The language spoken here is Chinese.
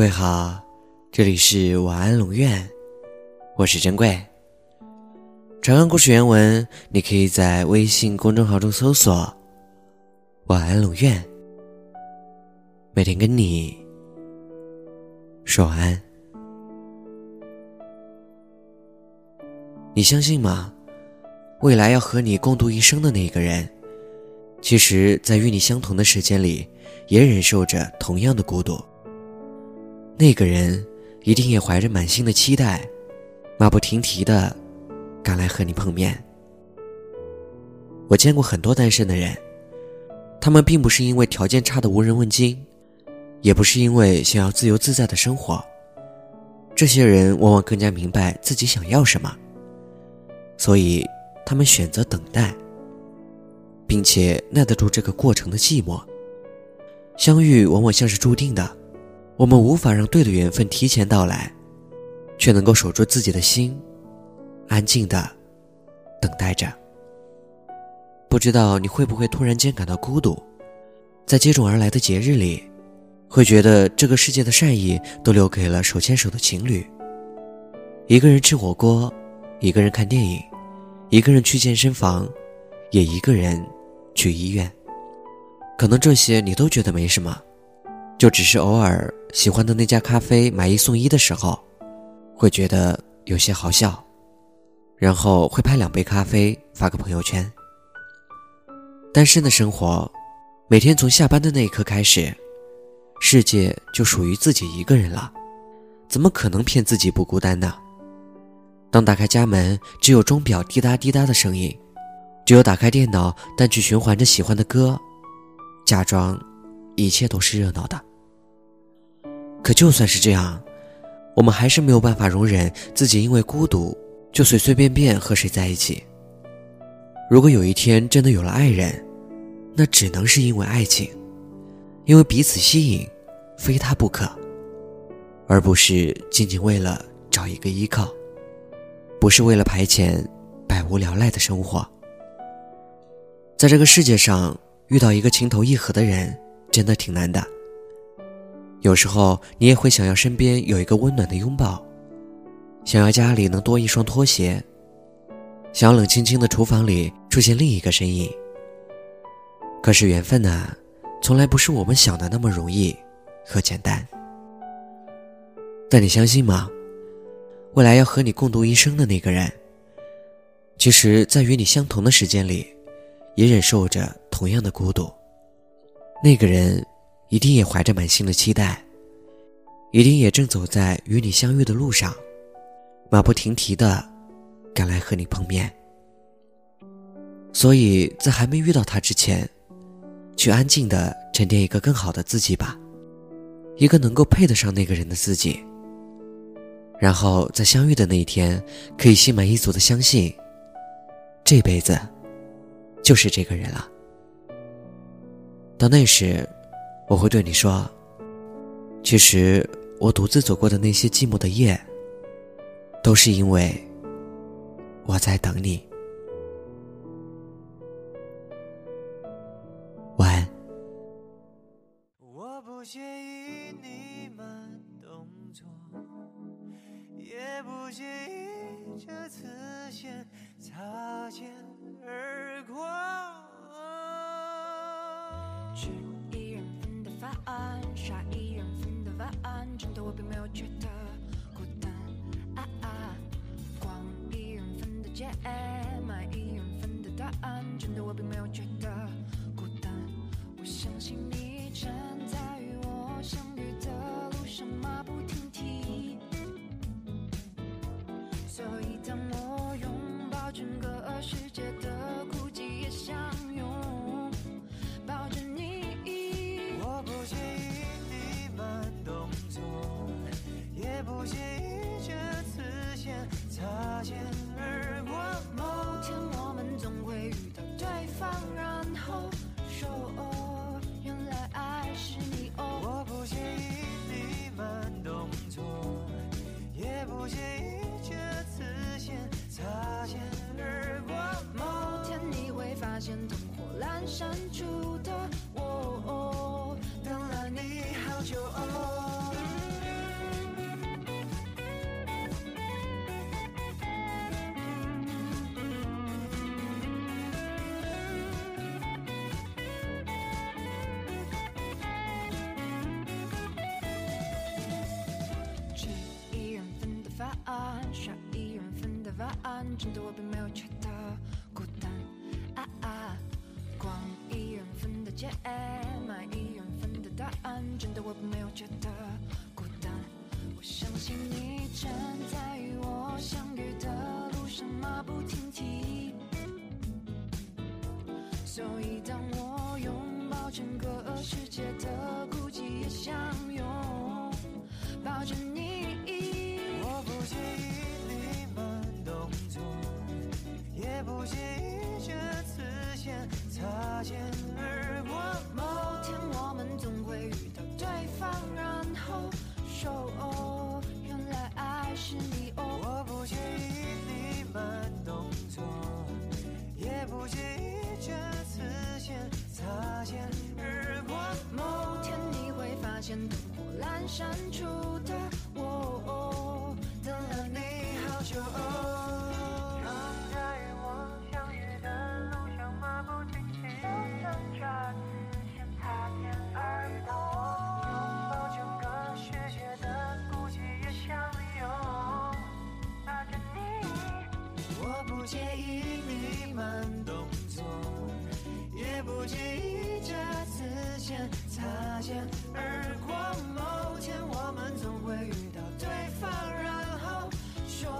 各位好，这里是晚安龙院，我是珍贵。长安故事原文，你可以在微信公众号中搜索“晚安龙院”，每天跟你说晚安。你相信吗？未来要和你共度一生的那个人，其实，在与你相同的时间里，也忍受着同样的孤独。那个人一定也怀着满心的期待，马不停蹄的赶来和你碰面。我见过很多单身的人，他们并不是因为条件差的无人问津，也不是因为想要自由自在的生活，这些人往往更加明白自己想要什么，所以。他们选择等待，并且耐得住这个过程的寂寞。相遇往往像是注定的，我们无法让对的缘分提前到来，却能够守住自己的心，安静的等待着。不知道你会不会突然间感到孤独，在接踵而来的节日里，会觉得这个世界的善意都留给了手牵手的情侣。一个人吃火锅，一个人看电影。一个人去健身房，也一个人去医院。可能这些你都觉得没什么，就只是偶尔喜欢的那家咖啡买一送一的时候，会觉得有些好笑，然后会拍两杯咖啡发个朋友圈。单身的生活，每天从下班的那一刻开始，世界就属于自己一个人了，怎么可能骗自己不孤单呢？当打开家门，只有钟表滴答滴答的声音；只有打开电脑，单曲循环着喜欢的歌，假装一切都是热闹的。可就算是这样，我们还是没有办法容忍自己因为孤独就随随便便和谁在一起。如果有一天真的有了爱人，那只能是因为爱情，因为彼此吸引，非他不可，而不是仅仅为了找一个依靠。不是为了排遣百无聊赖的生活，在这个世界上遇到一个情投意合的人，真的挺难的。有时候你也会想要身边有一个温暖的拥抱，想要家里能多一双拖鞋，想要冷清清的厨房里出现另一个身影。可是缘分呢，从来不是我们想的那么容易和简单。但你相信吗？未来要和你共度一生的那个人，其实，在与你相同的时间里，也忍受着同样的孤独。那个人，一定也怀着满心的期待，一定也正走在与你相遇的路上，马不停蹄的赶来和你碰面。所以在还没遇到他之前，去安静的沉淀一个更好的自己吧，一个能够配得上那个人的自己。然后在相遇的那一天，可以心满意足的相信，这辈子就是这个人了。到那时，我会对你说：“其实我独自走过的那些寂寞的夜，都是因为我在等你。”晚安。我不介意你慢动作。也不介意这次先擦肩而过。份删除的我等了你好久吃一人份的饭刷一人份的碗真的我并没有觉得人份的街，买一人份的答案，真的我并没有觉得孤单。我相信你正在与我相遇的路上马不停蹄，所以当我拥抱整个世界的孤寂也相拥，抱着你。我不介意你慢动作，也不介意这次先擦肩而阑珊处的我，等了你好久。让在与我相遇的路上马不停蹄，就算这次先擦肩而过，拥抱整个世界的孤寂也相拥，抱着你。我不介意你慢动作，也不介意这次先擦肩而过我们总会遇到对方然后说